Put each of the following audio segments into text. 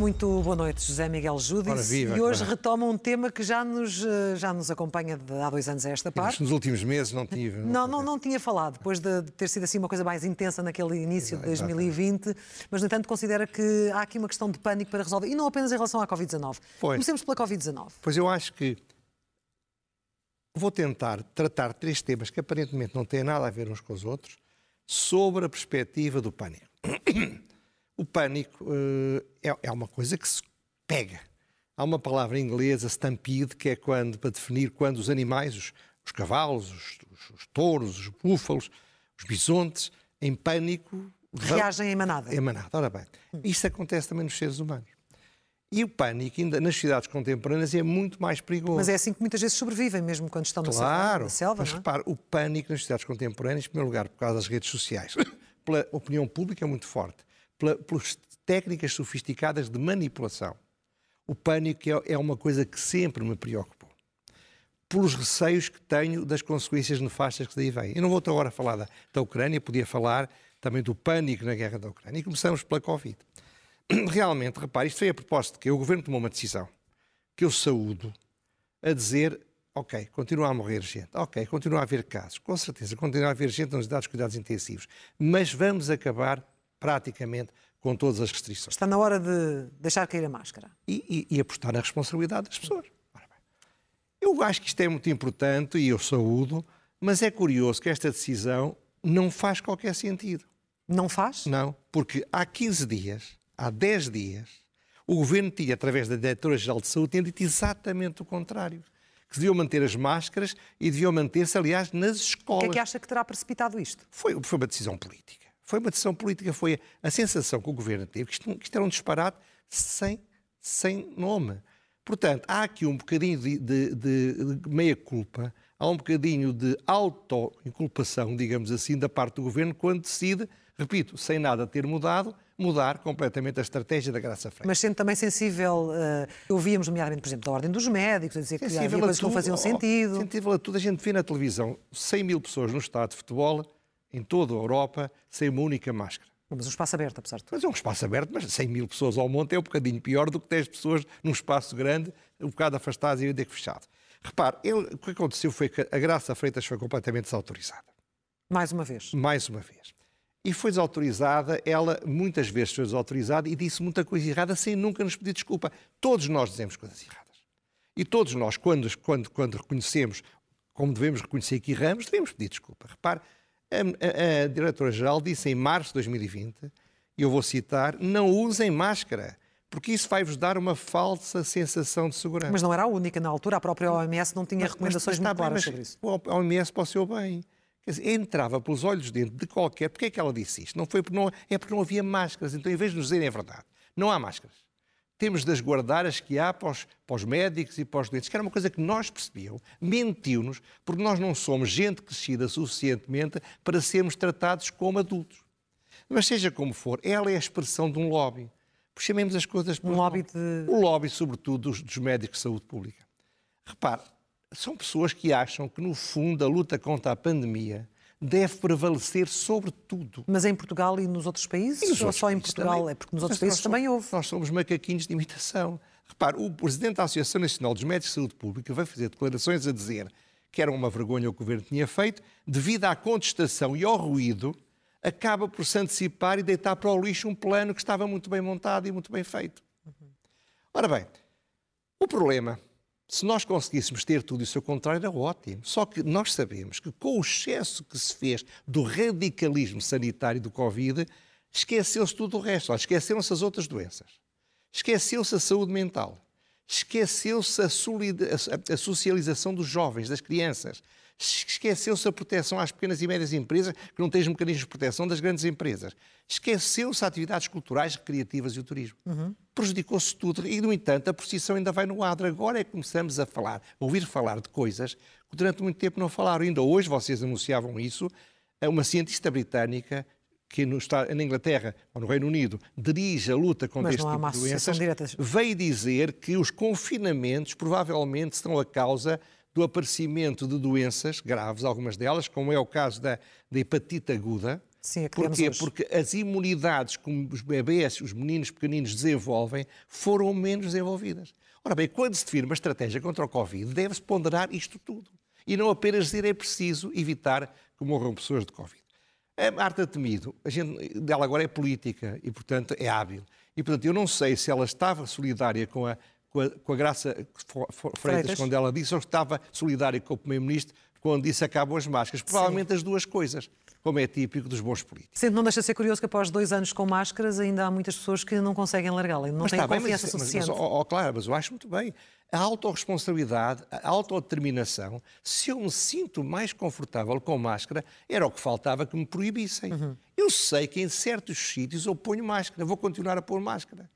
Muito boa noite, José Miguel Júdice. viva, e hoje claro. retoma um tema que já nos, eh, já nos acompanha de há dois anos a esta parte. Nos últimos meses não tive. Não, não, não tinha falado, depois de de ter sido assim uma coisa mais intensa naquele início de Exato, 2020, mas no entanto considera que há aqui uma questão de pânico para resolver, e não apenas em relação à Covid-19. Pois. Comecemos pela Covid-19. Pois eu acho que vou tentar tratar três temas que aparentemente não têm nada a ver uns com os outros, sobre a perspectiva do pânico. O pânico eh, é, é uma coisa que se pega. Há uma palavra inglesa, stampede, que é quando, para definir quando os animais, os, os cavalos, os, os- os touros, os búfalos, os bisontes, em pânico, Reagem em manada. É manada. Ora bem, isso acontece também nos seres humanos. E o pânico, ainda nas cidades contemporâneas, é muito mais perigoso. Mas é assim que muitas vezes sobrevivem, mesmo quando estão na selva- Claro, selva. mas é? repare, o pânico nas sociedades contemporâneas, em primeiro lugar, por causa das redes sociais, pela opinião pública muito forte, pela, pelas técnicas sofisticadas de manipulação. O pânico é, é uma coisa que sempre me preocupou. Pelos receios que tenho das consequências nefastas que daí vêm. Eu não vou agora falar da, da Ucrânia, podia falar também do pânico na guerra da Ucrânia. E começamos pela Covid. Realmente, repare, isto foi a propósito que o governo tomou uma decisão que eu saúdo a dizer, ok, continua a morrer gente, ok, continua a haver casos, com certeza, continua a haver gente unidades de cuidados intensivos, mas vamos acabar praticamente com todas as restrições Está na hora de deixar cair a máscara. e, e- e apostar na responsabilidade das pessoas. Eu acho que isto é muito importante e eu saúdo, mas é curioso que esta decisão não faz qualquer sentido. Não faz? Não, porque há 15 dias, há 10 dias, o governo tinha, através da Diretora-Geral de Saúde, tinha dito exatamente o contrário. Que deviam manter as máscaras e deviam manter-se, aliás, nas O que escolas. é que acha que terá precipitado isto? Foi, foi uma decisão política. Foi uma decisão política, foi a sensação que o governo teve, que isto, que isto era um disparate sem, sem nome. Portanto, há aqui um bocadinho de, de- de- de meia-culpa, há um bocadinho de auto-inculpação, digamos assim, da parte do governo, quando decide, repito, sem nada ter mudado, mudar completamente a estratégia da Graça Freire. Mas sendo também sensível, eh, ouvíamos, nomeadamente, por exemplo, da Ordem dos Médicos, a dizer que havia Sensível coisas que não faziam oh, sentido. Sensível a tudo. A gente vê na televisão 100 mil pessoas no estádio de futebol, em toda a Europa, sem uma única máscara. Mas um espaço aberto, apesar de tudo. Mas é um espaço aberto, mas 100 mil pessoas ao monte é um bocadinho pior do que 10 pessoas num espaço grande, um bocado afastadas e ainda que fechado. Repare, ele- o que aconteceu foi que a Graça Freitas foi completamente desautorizada. Mais uma vez. Mais uma vez. E foi desautorizada, ela muitas vezes foi desautorizada e disse muita coisa errada sem nunca nos pedir desculpa. Todos nós dizemos coisas erradas. E todos nós, quando, quando, quando reconhecemos, como devemos reconhecer que erramos, devemos pedir desculpa. Repare, a, a- a Diretora-Geral disse em março de 2020, e eu vou citar, não usem máscara, porque isso vai-vos dar uma falsa sensação de segurança. Mas não era a única. Na altura, a própria OMS não tinha Mas- recomendações mas muito claras sobre isso. O OMS seu bem. Entrava pelos olhos dentro de qualquer. Porquê é que ela disse isto? Não foi porque não, é porque não havia máscaras. Então, em vez de nos dizerem a verdade, não há máscaras. Temos de as guardar as que há para os, para os médicos e para os doentes, que era uma coisa que nós percebíamos, mentiu-nos, porque nós não somos gente crescida suficientemente para sermos tratados como adultos. Mas seja como for, ela é a expressão de um lobby. Pois chamemos as coisas por Um lobby de- O lobby, sobretudo, dos, dos médicos de saúde pública. Repare, são pessoas que acham que, no fundo, a luta contra a pandemia deve prevalecer sobre tudo. Mas em Portugal e nos outros países? Nos ou outros só em Portugal? também. É porque nos outros Nós países somos- também houve. Nós somos macaquinhos de imitação. Repare, o presidente da Associação Nacional dos Médicos de Saúde Pública vai fazer declarações a dizer que era uma vergonha o que o governo tinha feito, devido à contestação e ao ruído, acaba por se antecipar e deitar para o lixo um plano que estava muito bem montado e muito bem feito. Ora bem, o problema, se nós conseguíssemos ter tudo isso ao contrário, era ótimo. Só que nós sabemos que com o excesso que se fez do radicalismo sanitário do Covid, esqueceu-se tudo o resto. Esqueceram-se as outras doenças. Esqueceu-se a saúde mental. Esqueceu-se a, a- socialização dos jovens, das crianças. Esqueceu-se a proteção às pequenas e médias empresas, que não têm os mecanismos de proteção das grandes empresas. Esqueceu-se atividades culturais, recreativas e o turismo. Prejudicou-se tudo. E, no entanto, a procissão ainda vai no adro. Agora é que começamos a falar, a ouvir falar de coisas que durante muito tempo não falaram. Ainda hoje vocês anunciavam isso. É Uma cientista britânica que no, está- na Inglaterra ou no Reino Unido dirige a luta contra este tipo de doenças, direta. veio dizer que os confinamentos provavelmente estão a causa do aparecimento de doenças graves, algumas delas, como é o caso da, da hepatite aguda. Sim, Porquê? hoje. Porque as imunidades que os bebés, os meninos pequeninos desenvolvem, foram menos desenvolvidas. Ora bem, quando se define uma estratégia contra o Covid, deve-se ponderar isto tudo. E não apenas dizer é preciso evitar que morram pessoas de Covid. A Marta Temido, a gente, dela agora é política e, portanto, é hábil. E, portanto, eu não sei se ela estava solidária com a, com a, com a Graça Freitas, Freitas. quando ela disse, ou estava solidária com o Primeiro-Ministro quando disse acabam as máscaras. Provavelmente as duas coisas, como é típico dos bons políticos. Sempre não deixa de ser curioso que após dois anos com máscaras ainda há muitas pessoas que não conseguem largá-la, e não têm está bem, confiança mas, mas, suficiente. mas, ó, ó, claro, mas eu acho muito bem. A autorresponsabilidade, a autodeterminação, se eu me sinto mais confortável com máscara, era o que faltava que me proibissem. Uhum. Eu sei que em certos sítios eu ponho máscara, vou continuar a pôr máscara.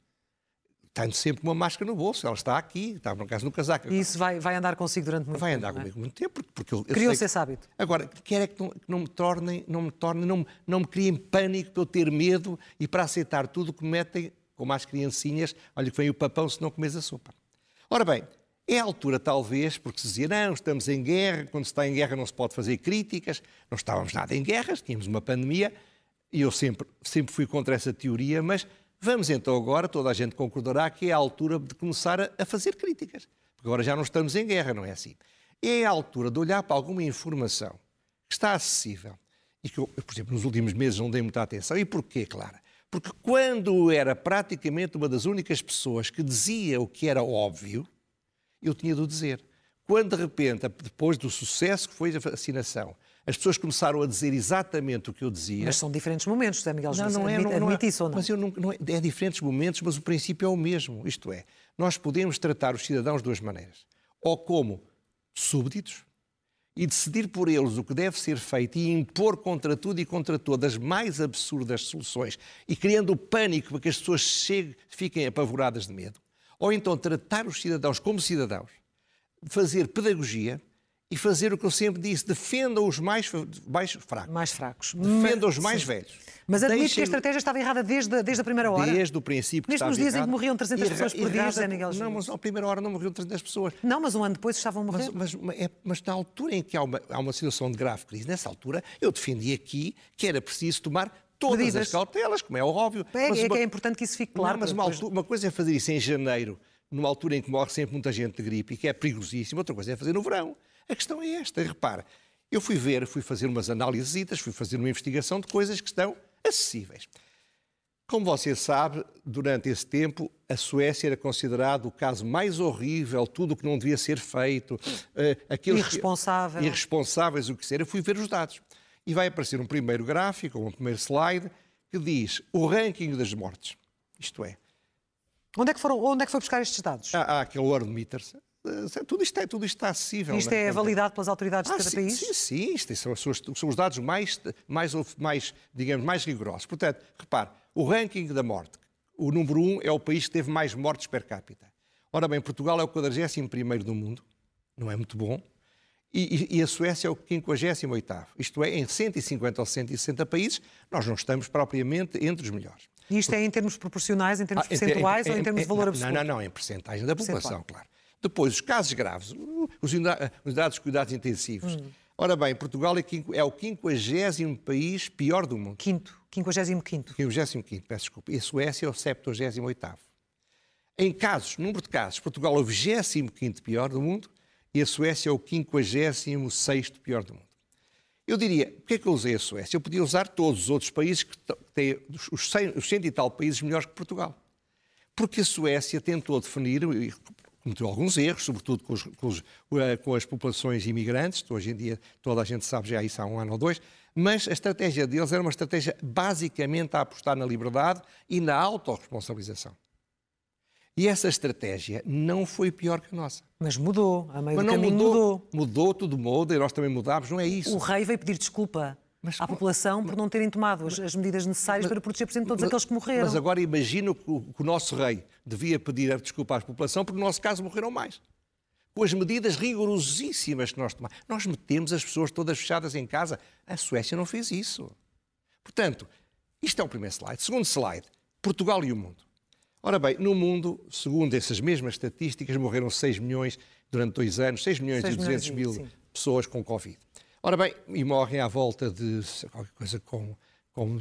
Tenho sempre uma máscara no bolso, ela está aqui, está no caso no casaco. E isso vai, vai andar consigo durante muito Vai tempo. andar não é? comigo muito tempo, porque, eu, eu Criou-se esse hábito. Agora, quer é que não, que não me tornem, não me tornem, não, me- não me criem pânico para eu ter medo e para aceitar tudo o que me metem, como às criancinhas, olha que vem o papão se não comes a sopa. Ora bem, é a altura talvez, porque se dizia, não, estamos em guerra, quando se está em guerra não se pode fazer críticas, não estávamos nada em guerras, tínhamos uma pandemia, e eu sempre, sempre fui contra essa teoria, mas vamos então agora, toda a gente concordará que é a altura de começar a, fazer críticas. Porque agora já não estamos em guerra, não é assim? É a altura de olhar para alguma informação que está acessível e que eu, por exemplo, nos últimos meses não dei muita atenção. E porquê, Clara? Porque quando era praticamente uma das únicas pessoas que dizia o que era óbvio, eu tinha de o dizer. Quando, de repente, depois do sucesso que foi a vacinação, as pessoas começaram a dizer exatamente o que eu dizia. Mas são diferentes momentos, José Miguel Não, não é, admite, não, não é. admite isso ou não? Mas eu não, não é, é diferentes momentos, mas o princípio é o mesmo. Isto é, nós podemos tratar os cidadãos de duas maneiras. Ou como súbditos e decidir por eles o que deve ser feito e impor contra tudo e contra todas as mais absurdas soluções e criando o pânico para que as pessoas cheguem, fiquem apavoradas de medo. Ou então tratar os cidadãos como cidadãos, fazer pedagogia e fazer o que eu sempre disse, defendam os mais, mais fracos. Mais fracos. Defendam os mais sim. velhos. Mas admite que Deixem- a estratégia estava errada desde, desde a primeira hora? Desde o princípio que Mesmo nos dias em que errado. morriam 300 pessoas por dia, errada- José Miguel Não, mas à primeira hora não morriam 300 pessoas. Não, mas um ano depois estavam a morrer. Mas, mas, é- mas na altura em que há uma, há uma situação de grave crise, nessa altura, eu defendi aqui que era preciso tomar todas Medidas. as cautelas, como é óbvio. É, Mas é uma- que é importante que isso fique claro. não, mas uma, depois- altu- uma coisa é fazer isso em janeiro, numa altura em que morre sempre muita gente de gripe e que é perigosíssimo, outra coisa é fazer no verão. A questão é esta, repara, eu fui ver, fui fazer umas análises, fui fazer uma investigação de coisas que estão acessíveis. Como você sabe, durante esse tempo, a Suécia era considerado o caso mais horrível, tudo o que não devia ser feito. eh, aqueles que- Irresponsável. irresponsáveis, o que ser. Eu fui ver os dados. E vai aparecer um primeiro gráfico, um primeiro slide, que diz o ranking das mortes. Isto é, Onde, é que foram, onde é que foi buscar estes dados? há, há aquele World Meters. Eh, Tudo isto, é, tudo isto está acessível. Isto é validado pelas autoridades de Ah, cada sim, país? Sim, sim, isto são, são os- são os dados mais, mais, mais, digamos, mais rigorosos. Portanto, repare, o ranking da morte, o número um é o país que teve mais mortes per capita. Ora bem, Portugal é o 41º do mundo, não é muito bom, e, e- a Suécia é o 58º. Isto é, em 150 ou 160 países, nós não estamos propriamente entre os melhores. E isto é em termos proporcionais, em termos Ah, em- percentuais em- ou em em- termos de valor não, absoluto? Não, não, em percentagem da população, Percentual. claro. Depois, os casos graves, os unidades de cuidados intensivos. Hum. Ora bem, Portugal é, é o 50 país pior do mundo. Quinto, 55 55, peço desculpa. E a Suécia é o 78. Em casos, número de casos, Portugal é o 25 pior do mundo e a Suécia é o 56 pior do mundo. Eu diria, porquê é que eu usei a Suécia? Eu podia usar todos os outros países que têm os 100, os 100 e tal países melhores que Portugal. Porque a Suécia tentou definir, e cometeu alguns erros, sobretudo com, os- com os- eh, com as populações imigrantes, hoje em dia toda a gente sabe já isso há um ano ou dois, mas a estratégia deles era uma estratégia basicamente a apostar na liberdade e na autorresponsabilização. E essa estratégia não foi pior que a nossa. Mas mudou, a meio Mas do não mudou, mudou. mudou, tudo muda, e nós também mudámos, não é isso. O rei veio pedir desculpa Mas- à população por não terem tomado as, as medidas necessárias para proteger, por exemplo, todos Mas- aqueles que morreram. Mas agora imagino que o, que o nosso rei devia pedir a desculpa à população, porque no nosso caso morreram mais. Com as medidas rigorosíssimas que nós tomamos. Nós metemos as pessoas todas fechadas em casa. A Suécia não fez isso. Portanto, isto é o primeiro slide. Segundo slide, Portugal e o mundo. Ora bem, no mundo, segundo essas mesmas estatísticas, morreram 6 milhões durante dois anos, 6 milhões 6 e 200 milhões mil sim. pessoas com Covid. Ora bem, e morrem à volta de qualquer coisa com, com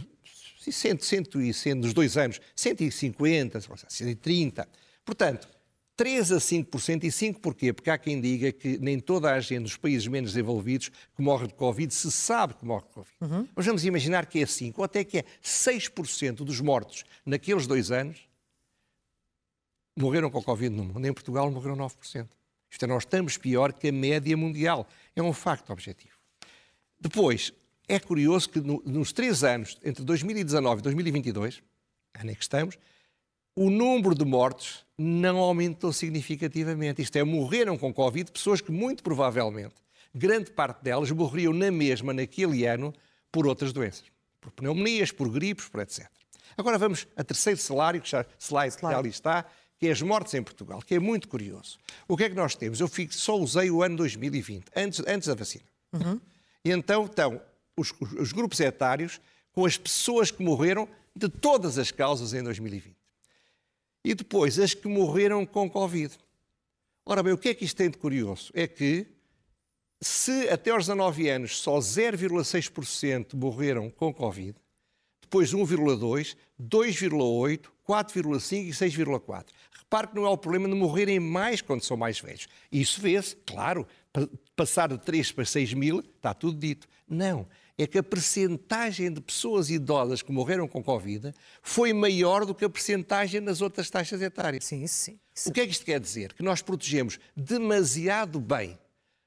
100, 100 e 100 nos dois anos, 150, 130. Portanto, 3 a 5%. E 5 porquê? Porque há quem diga que nem toda a gente dos países menos desenvolvidos que morre de Covid se sabe que morre de Covid. Mas vamos imaginar que é 5, ou até que é 6% dos mortos naqueles dois anos morreram com Covid no mundo. Em Portugal morreram 9%. Isto é, nós estamos pior que a média mundial. É um facto objetivo. Depois, é curioso que no- nos três anos, entre 2019 e 2022, ano em que estamos, o número de mortes não aumentou significativamente. Isto é, morreram com Covid pessoas que, muito provavelmente, grande parte delas morreriam na mesma, naquele ano, por outras doenças. Por pneumonias, por gripes, por etc. Agora vamos a terceiro salário, que já, slide que ali está, que é as mortes em Portugal, que é muito curioso. O que é que nós temos? Eu fico- só usei o ano 2020, antes, antes da vacina. E então estão os, os- os grupos etários com as pessoas que morreram de todas as causas em 2020. E depois as que morreram com Covid. Ora bem, o que é que isto tem de curioso? É que se até aos 19 anos só 0,6% morreram com Covid, depois 1,2, 2,8, 4,5 e 6,4. Repare que não é o problema de morrerem mais quando são mais velhos. Isso vê-se, claro, passar de 3 para 6 mil, está tudo dito. Não, é que a percentagem de pessoas idosas que morreram com Covid foi maior do que a percentagem nas outras taxas etárias. Sim, sim. Isso- O que é que isto quer dizer? Que nós protegemos demasiado bem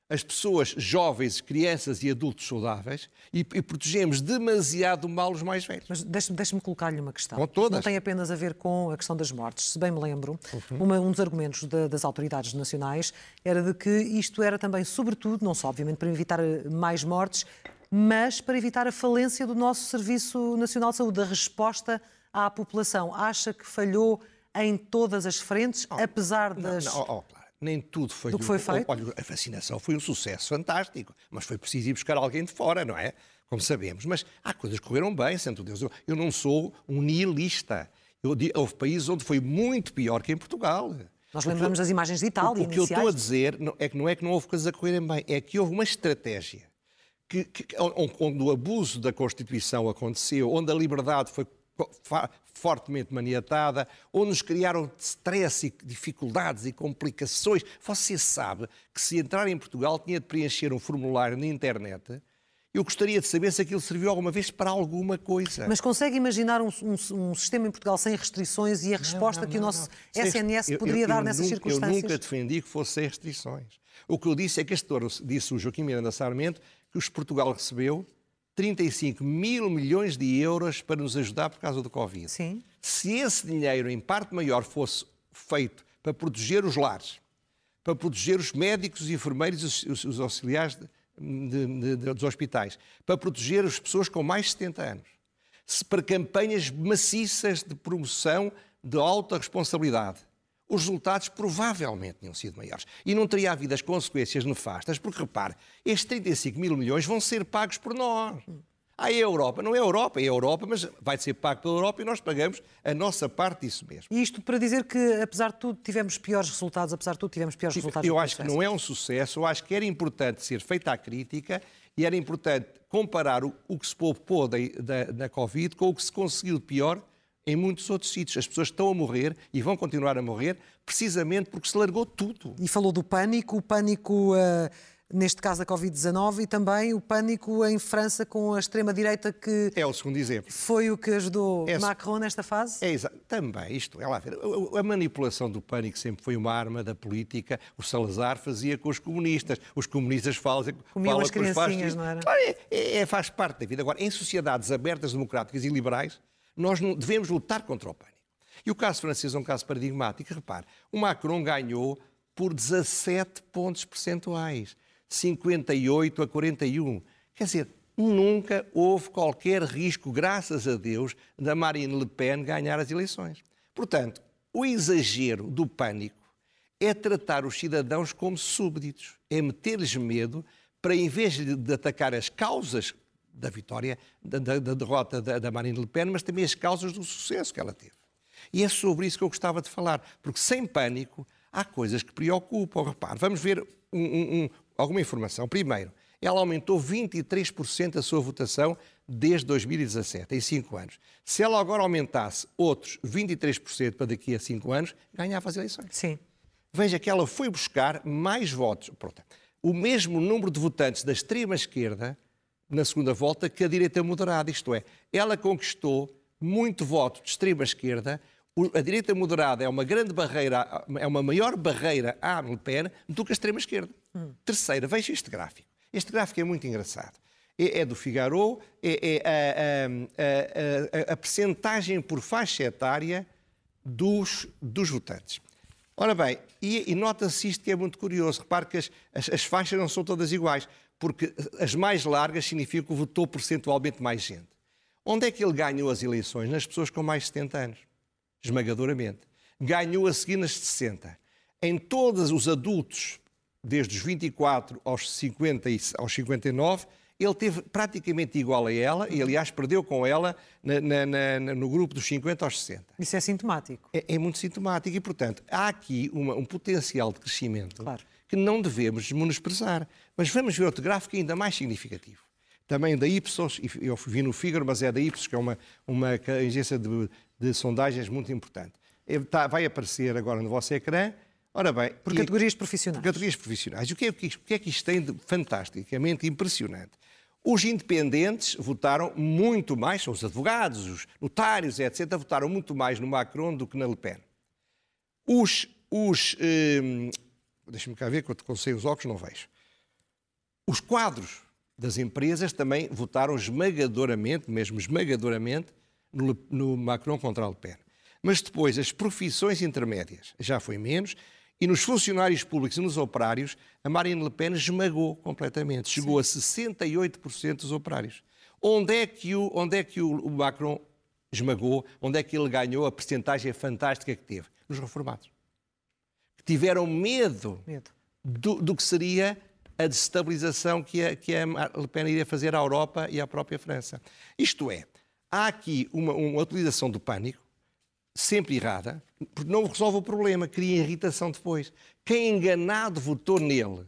as pessoas jovens, crianças e adultos saudáveis e, e protegemos demasiado mal os mais velhos. Mas deixe-me deixe colocar-lhe uma questão. Com todas. Não tem apenas a ver com a questão das mortes. Se bem me lembro, uma- um dos argumentos da- das autoridades nacionais era de que isto era também, sobretudo, não só obviamente para evitar eh, mais mortes, mas para evitar a falência do nosso Serviço Nacional de Saúde, a resposta à população. Acha que falhou em todas as frentes, apesar das. Não, ó, ó, Clara, nem tudo foi. Do que foi feito? Olha, a vacinação foi um sucesso fantástico, mas foi preciso ir buscar alguém de fora, não é? Como sabemos. Mas há coisas que correram bem, santo Deus. Eu, não sou um nihilista. Eu, di- houve países onde foi muito pior que em Portugal. Nós lembramos das imagens de Itália, O, o que eu estou a dizer é que não é que não houve coisas a correrem bem, é que houve uma estratégia que, que- onde, o abuso da Constituição aconteceu, onde a liberdade foi fortemente maniatada, onde nos criaram stress e dificuldades e complicações. Você sabe que se entrar em Portugal tinha de preencher um formulário na internet. Eu gostaria de saber se aquilo serviu alguma vez para alguma coisa. Mas consegue imaginar um, um- um sistema em Portugal sem restrições e a resposta Não, que o não, nosso não. SNS Eu- poderia eu- dar eu nessas nunca- circunstâncias? Eu nunca defendi que fosse sem restrições. O que eu disse é que este disse o Joaquim Miranda Sarmento, que os Portugal recebeu 35 mil milhões de euros para nos ajudar por causa do Covid. Sim. Se esse dinheiro, em parte maior, fosse feito para proteger os lares, para proteger os médicos e enfermeiros e os, os- os auxiliares de- de- de- dos hospitais, para proteger as pessoas com mais de 70 anos, se para campanhas maciças de promoção de alta responsabilidade, os resultados provavelmente tinham sido maiores. E não teria havido as consequências nefastas, porque repare, estes 35 mil milhões vão ser pagos por nós. Ah, é a Europa. Não é a Europa, é a Europa, mas vai ser pago pela Europa e nós pagamos a nossa parte disso mesmo. E isto para dizer que, apesar de tudo, tivemos piores resultados, apesar de tudo, tivemos piores resultados. Eu acho que não é um sucesso, eu acho que era importante ser feita a crítica e era importante comparar o, o que se poupou da, da, da Covid com o que se conseguiu de pior em muitos outros sítios. As pessoas estão a morrer e vão continuar a morrer precisamente porque se largou tudo. E falou do pânico, o pânico, ah, neste caso da Covid-19, e também o pânico em França com a extrema-direita que É o segundo exemplo. foi o que ajudou É- Macron nesta fase? É exa- também, isto, é lá ver, a- a manipulação do pânico sempre foi uma arma da política. O Salazar fazia com os comunistas, os comunistas falam, Comiam falam as com criancinhas, não era? Claro, é- é- faz parte da vida. Agora, em sociedades abertas, democráticas e liberais, nós não- devemos lutar contra o pânico. E o caso francês é um caso paradigmático. Repare, o Macron ganhou por 17 pontos percentuais, 58 a 41. Quer dizer, nunca houve qualquer risco, graças a Deus, da Marine Le Pen ganhar as eleições. Portanto, o exagero do pânico é tratar os cidadãos como súbditos, é meter-lhes medo para, em vez de, atacar as causas da vitória, da, da- da derrota da, da Marine Le Pen, mas também as causas do sucesso que ela teve. E é sobre isso que eu gostava de falar, porque sem pânico há coisas que preocupam. Repare, vamos ver um, um, um, alguma informação. Primeiro, ela aumentou 23% a sua votação desde 2017, em 5 anos. Se ela agora aumentasse outros 23% para daqui a 5 anos, ganhava as eleições. Sim. Veja que ela foi buscar mais votos. Pronto. O mesmo número de votantes da extrema-esquerda na segunda volta que a direita moderada. Isto é, ela conquistou muito voto de extrema-esquerda. A direita moderada é uma grande barreira, é uma maior barreira à Le Pen do que a extrema-esquerda. Hum. Terceira, veja este gráfico. Este gráfico é muito engraçado. É, é do Figaro, é, é a, a, a, a percentagem por faixa etária dos, dos votantes. Ora bem, e, e nota-se isto que é muito curioso. Repare que as, as, as, faixas não são todas iguais, porque as mais largas significam que votou percentualmente mais gente. Onde é que ele ganhou as eleições? Nas pessoas com mais de 70 anos. Esmagadoramente. Ganhou a seguir nas de 60. Em todos os adultos, desde os 24 aos, 50 e, aos 59, ele teve praticamente igual a ela e, aliás, perdeu com ela na, na, na, no grupo dos 50 aos 60. Isso é sintomático. É, é muito sintomático e, portanto, há aqui uma, um potencial de crescimento claro. Que não devemos menosprezar. Mas vamos ver outro gráfico ainda mais significativo. Também da Ipsos, eu vi no Figaro, mas é da Ipsos, que é uma, uma agência de, de sondagens muito importante. Está, vai aparecer agora no vosso ecrã. Ora bem, por categorias profissionais. Por categorias profissionais. O que, é, o que é que isto tem de fantasticamente impressionante? Os independentes votaram muito mais, são os advogados, os notários, etc., votaram muito mais no Macron do que na Le Pen. Os. os hum, Deixa-me cá ver, quando eu os óculos não vejo. Os quadros das empresas também votaram esmagadoramente, mesmo esmagadoramente, no, no Macron contra a Le Pen. Mas depois, as profissões intermédias já foi menos, e nos funcionários públicos e nos operários, a Marine Le Pen esmagou completamente. Chegou Sim. a 68% dos operários. Onde é que, o, onde é que o Macron esmagou? Onde é que ele ganhou a percentagem fantástica que teve? Nos reformados. Tiveram medo, medo. Do, do, que seria a desestabilização que a, que a Le Pen iria fazer à Europa e à própria França. Isto é, há aqui uma, uma utilização do pânico sempre errada, porque não resolve o problema, cria irritação depois. Quem enganado votou nele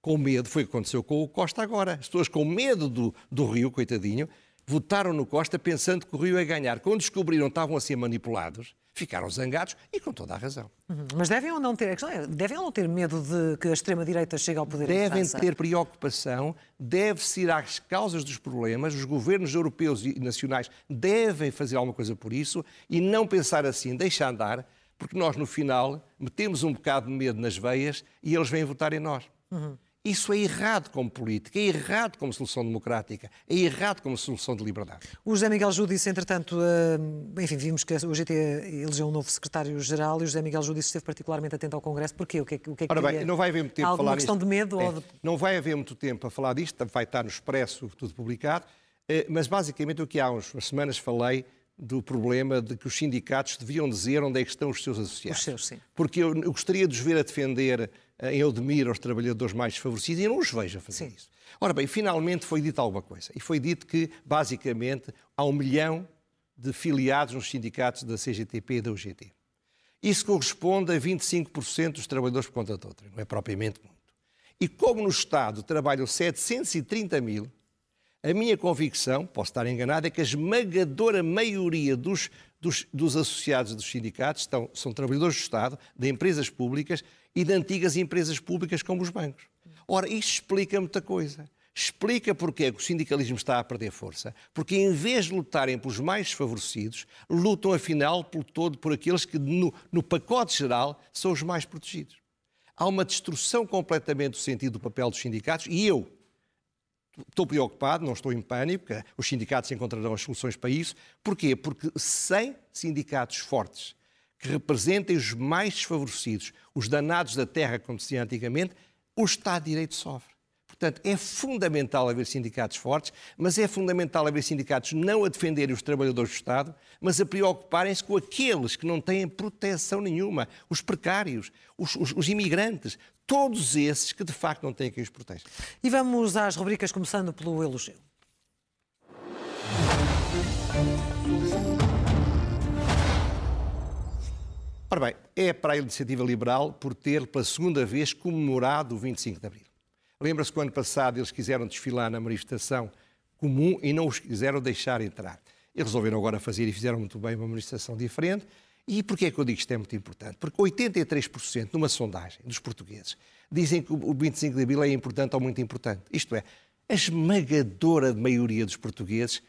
com medo, foi o que aconteceu com o Costa agora. As pessoas com medo do, do Rio, coitadinho, votaram no Costa pensando que o Rio ia ganhar. Quando descobriram que estavam a ser manipulados, ficaram zangados e com toda a razão. Uhum. Mas devem ou não ter, é, devem ou não ter medo de que a extrema-direita chegue ao poder Devem ter preocupação, deve-se ir às causas dos problemas, os governos europeus e nacionais devem fazer alguma coisa por isso e não pensar assim, deixa andar, porque nós no final metemos um bocado de medo nas veias e eles vêm votar em nós. Uhum. Isso é errado como política, é errado como solução democrática, é errado como solução de liberdade. O José Miguel Júdice, entretanto, uh, enfim, vimos que o GT elegeu um novo secretário-geral e o José Miguel Júdice esteve particularmente atento ao Congresso. Porquê? O que é, o que, é que Ora bem, não vai haver muito tempo a falar questão isto. de medo? É, de... Não vai haver muito tempo a falar disto, vai estar no Expresso tudo publicado, uh, mas basicamente o que há umas semanas falei do problema de que os sindicatos deviam dizer onde é que estão os seus associados. Os seus, sim. Porque eu, eu gostaria de os ver a defender em Eudemir aos trabalhadores mais desfavorecidos e não os vejo a fazer Sim. isso. Ora bem, finalmente foi dito alguma coisa. E foi dito que, basicamente, há um milhão de filiados nos sindicatos da CGTP e da UGT. Isso corresponde a 25% dos trabalhadores por conta de outra, não é propriamente muito. E como no Estado trabalham 730 mil, a minha convicção, posso estar enganado, é que a esmagadora maioria dos, dos, dos associados dos sindicatos estão, são trabalhadores do Estado, de empresas públicas e de antigas empresas públicas como os bancos. Ora, isto explica muita coisa. Explica porque é que o sindicalismo está a perder força. Porque em vez de lutarem pelos mais desfavorecidos, lutam afinal por todo, por aqueles que no, no pacote geral são os mais protegidos. Há uma destruição completamente do sentido do papel dos sindicatos e eu, Estou preocupado, não estou em pânico, os sindicatos encontrarão as soluções para isso. Porquê? Porque sem sindicatos fortes que representem os mais desfavorecidos, os danados da terra, como dizia antigamente, o Estado de Direito sofre. Portanto, é fundamental haver sindicatos fortes, mas é fundamental haver sindicatos não a defenderem os trabalhadores do Estado, mas a preocuparem-se com aqueles que não têm proteção nenhuma, os precários, os, os, os imigrantes, todos esses que de facto não têm quem os proteja. E vamos às rubricas, começando pelo elogio. Ora bem, é para a Iniciativa Liberal por ter, pela segunda vez, comemorado o 25 de Abril. Lembra-se que o ano passado eles quiseram desfilar na manifestação comum e não os quiseram deixar entrar. Eles resolveram agora fazer e fizeram muito bem uma manifestação diferente. E porquê é que eu digo que isto é muito importante? Porque 83% numa sondagem dos portugueses dizem que o 25 de Abril é importante ou muito importante. Isto é, a esmagadora maioria dos portugueses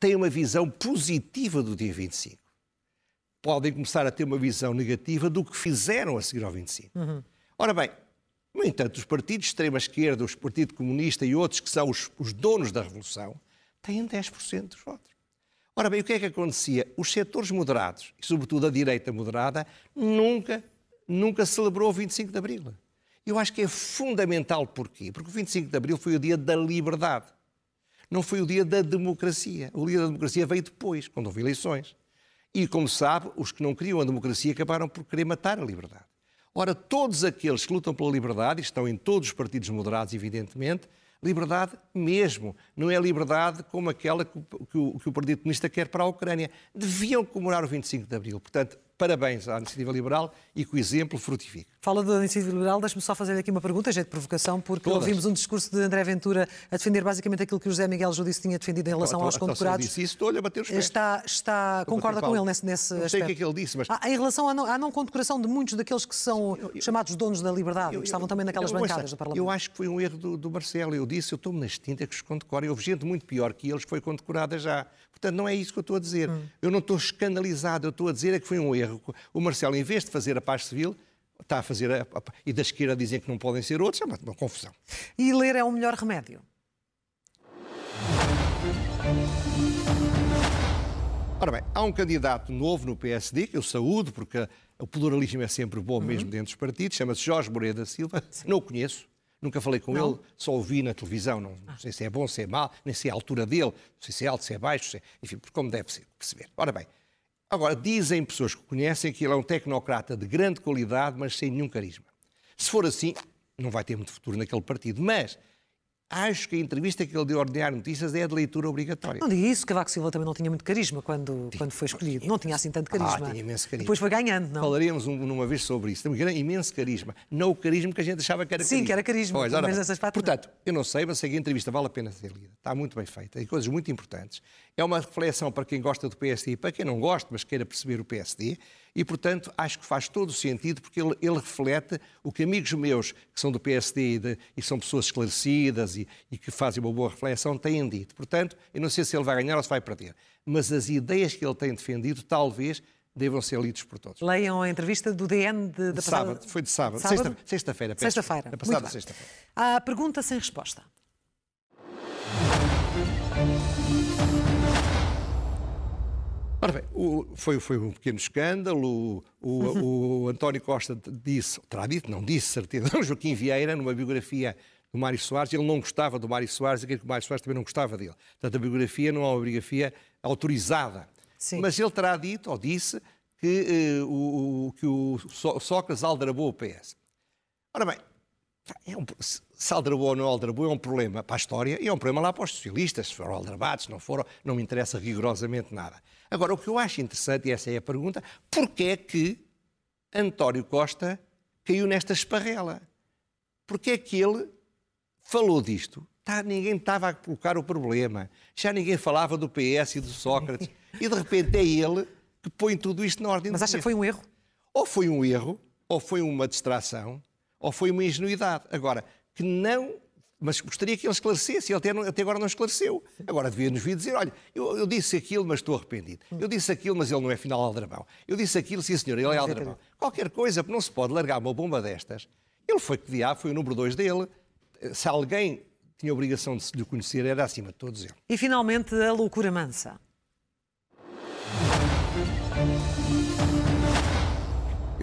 tem uma visão positiva do dia 25. Podem começar a ter uma visão negativa do que fizeram a seguir ao 25. Uhum. Ora bem, no entanto, os partidos de extrema-esquerda, o Partido Comunista e outros que são os, os donos da revolução, têm 10% dos votos. Ora bem, o que é que acontecia? Os setores moderados, e sobretudo a direita moderada, nunca, nunca celebrou o 25 de Abril. Eu acho que é fundamental porquê? Porque o 25 de Abril foi o dia da liberdade. Não foi o dia da democracia. O dia da democracia veio depois, quando houve eleições. E, como sabe, os que não queriam a democracia acabaram por querer matar a liberdade. Ora, todos aqueles que lutam pela liberdade, e estão em todos os partidos moderados, evidentemente, liberdade mesmo, não é liberdade como aquela que, que, o, que o Partido Comunista quer para a Ucrânia. Deviam comemorar o 25 de Abril. Portanto, parabéns à Iniciativa Liberal e que o exemplo frutifique. Fala da Iniciativa Liberal, deixe-me só fazer aqui uma pergunta, já de provocação, porque Todas. ouvimos um discurso de André Ventura a defender basicamente aquilo que o José Miguel Judice tinha defendido em relação então, aos condecorados. Disse isso, estou-lhe a bater os pés. Está, está, concorda com ele nesse, nesse não sei o que é que ele disse, mas... Ah, em relação à não, à não condecoração de muitos daqueles que são eu, eu, chamados donos da liberdade, eu, que estavam também naquelas bancadas do Parlamento. Eu acho que foi um erro do, do Marcelo. Eu disse, eu estou-me nas tintas que os condecorem. Houve gente muito pior que eles que foi condecorada já. Portanto, não é isso que eu estou a dizer. Hum. Eu não estou escandalizado, eu estou a dizer é que foi um erro. O Marcelo, em vez de fazer a paz civil, está a fazer. A, a, e da esquerda dizem que não podem ser outros, é uma, uma confusão. E ler é o melhor remédio? Ora bem, há um candidato novo no PSD, que eu saúdo, porque o pluralismo é sempre bom, uhum. mesmo dentro dos partidos, chama-se Jorge Moreira da Silva. Sim. Não o conheço, Nunca falei com não. ele, só ouvi na televisão. Não, não, sei se é bom, se é mau, nem sei a altura dele, não sei se é alto, se é baixo, se é, enfim, como deve ser, perceber. Ora bem, agora dizem pessoas que conhecem que ele é um tecnocrata de grande qualidade, mas sem nenhum carisma. Se for assim, não vai ter muito futuro naquele partido. Mas Acho que a entrevista que ele deu ao Ordinário Notícias é de leitura obrigatória. Não diga isso, Cavaco Silva também não tinha muito carisma quando, quando foi escolhido. Não tinha assim tanto carisma. Ah, tinha imenso carisma. Depois foi ganhando, não? Falaríamos um, numa vez sobre isso. Tem imenso carisma. Não o carisma que a gente achava que era Sim, carisma. que era carisma. Pois, ora, portanto, eu não sei, mas sei que a entrevista vale a pena ser lida. Está muito bem feita. Tem coisas muito importantes. É uma reflexão para quem gosta do PSD e para quem não gosta, mas queira perceber o PSD. E, portanto, acho que faz todo o sentido, porque ele, ele reflete o que amigos meus, que são do PSD e, de, e são pessoas esclarecidas e, e, que fazem uma boa reflexão, têm dito. Portanto, eu não sei se ele vai ganhar ou se vai perder. Mas as ideias que ele tem defendido, talvez, devam ser lidos por todos. Leiam a entrevista do DN de, de sábado. Foi de sábado. sábado? Sexta-feira. Sexta-feira. A passada sexta-feira. A pergunta sem resposta. Ora bem, o, foi, foi um pequeno escândalo. O, o, o, António Costa disse, terá dito, não disse, certeza, Joaquim Vieira, numa biografia do Mário Soares, ele não gostava do Mário Soares e que o Mário Soares também não gostava dele. Portanto, a biografia não é uma biografia autorizada. Sim. Mas ele terá dito, ou disse, que, uh, o, que o Sócrates aldrabou o PS. Ora bem, é um, se aldrabou ou não aldrabou é um problema para a história e é um problema lá para os socialistas, se foram aldrabados, se não foram, não me interessa rigorosamente nada. Agora, o que eu acho interessante, e essa é a pergunta, porquê é que António Costa caiu nesta esparrela? Porquê é que ele falou disto? Tá, ninguém estava a colocar o problema, já ninguém falava do PS e do Sócrates, e de repente é ele que põe tudo isto na ordem Mas acha que foi um erro? Ou foi um erro, ou foi uma distração, ou foi uma ingenuidade. Agora, que não mas gostaria que ele esclarecesse, ele até, não, até agora não esclareceu. Agora devia nos vir dizer, olha, eu, eu, disse aquilo, mas estou arrependido. Eu disse aquilo, mas ele não é final aldrabão. Eu disse aquilo, sim senhor, ele é aldrabão. Qualquer coisa, porque não se pode largar uma bomba destas. Ele foi que diabo, foi o número dois dele. Se alguém tinha a obrigação de se lhe conhecer, era acima de todos eles. E finalmente a loucura mansa.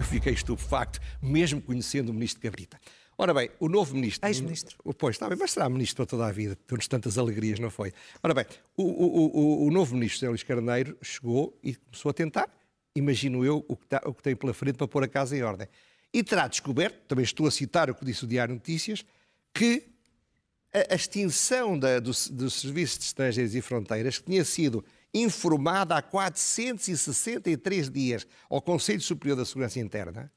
Fiquei estupefacto, mesmo conhecendo o ministro Cabrita. Ora bem, o novo ministro. Ex-ministro. Pois, está bem, mas será ministro para toda a vida. Temos tantas alegrias, não foi? Ora bem, o, o, o, o novo ministro, José Luís Carneiro, chegou e começou a tentar, imagino eu, o que, está, o que tem pela frente para pôr a casa em ordem. E terá descoberto, também estou a citar o que disse o Diário Notícias, que a, extinção da, do, dos serviços de estrangeiros e fronteiras, que tinha sido informada há 463 dias ao Conselho Superior da Segurança Interna,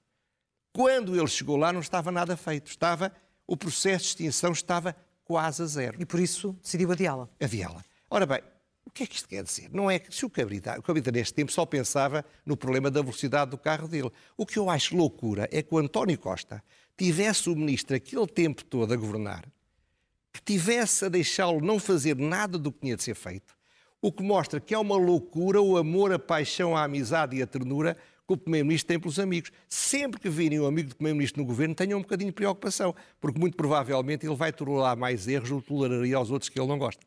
quando ele chegou lá não estava nada feito. Estava, o processo de extinção estava quase a zero. E por isso decidiu adiá-la. Adiá-la. Ora bem, o que é que isto quer dizer? Não é que se o Cabrita, o Cabrita neste tempo só pensava no problema da velocidade do carro dele. O que eu acho loucura é que o António Costa tivesse o ministro aquele tempo todo a governar, que tivesse a deixá-lo não fazer nada do que tinha de ser feito, o que mostra que é uma loucura o amor, a paixão, a amizade e a ternura que o Primeiro-Ministro tem pelos amigos. Sempre que virem um amigo do Primeiro-Ministro no governo, tenham um bocadinho de preocupação, porque muito provavelmente ele vai tolerar mais erros ou toleraria aos outros que ele não gosta.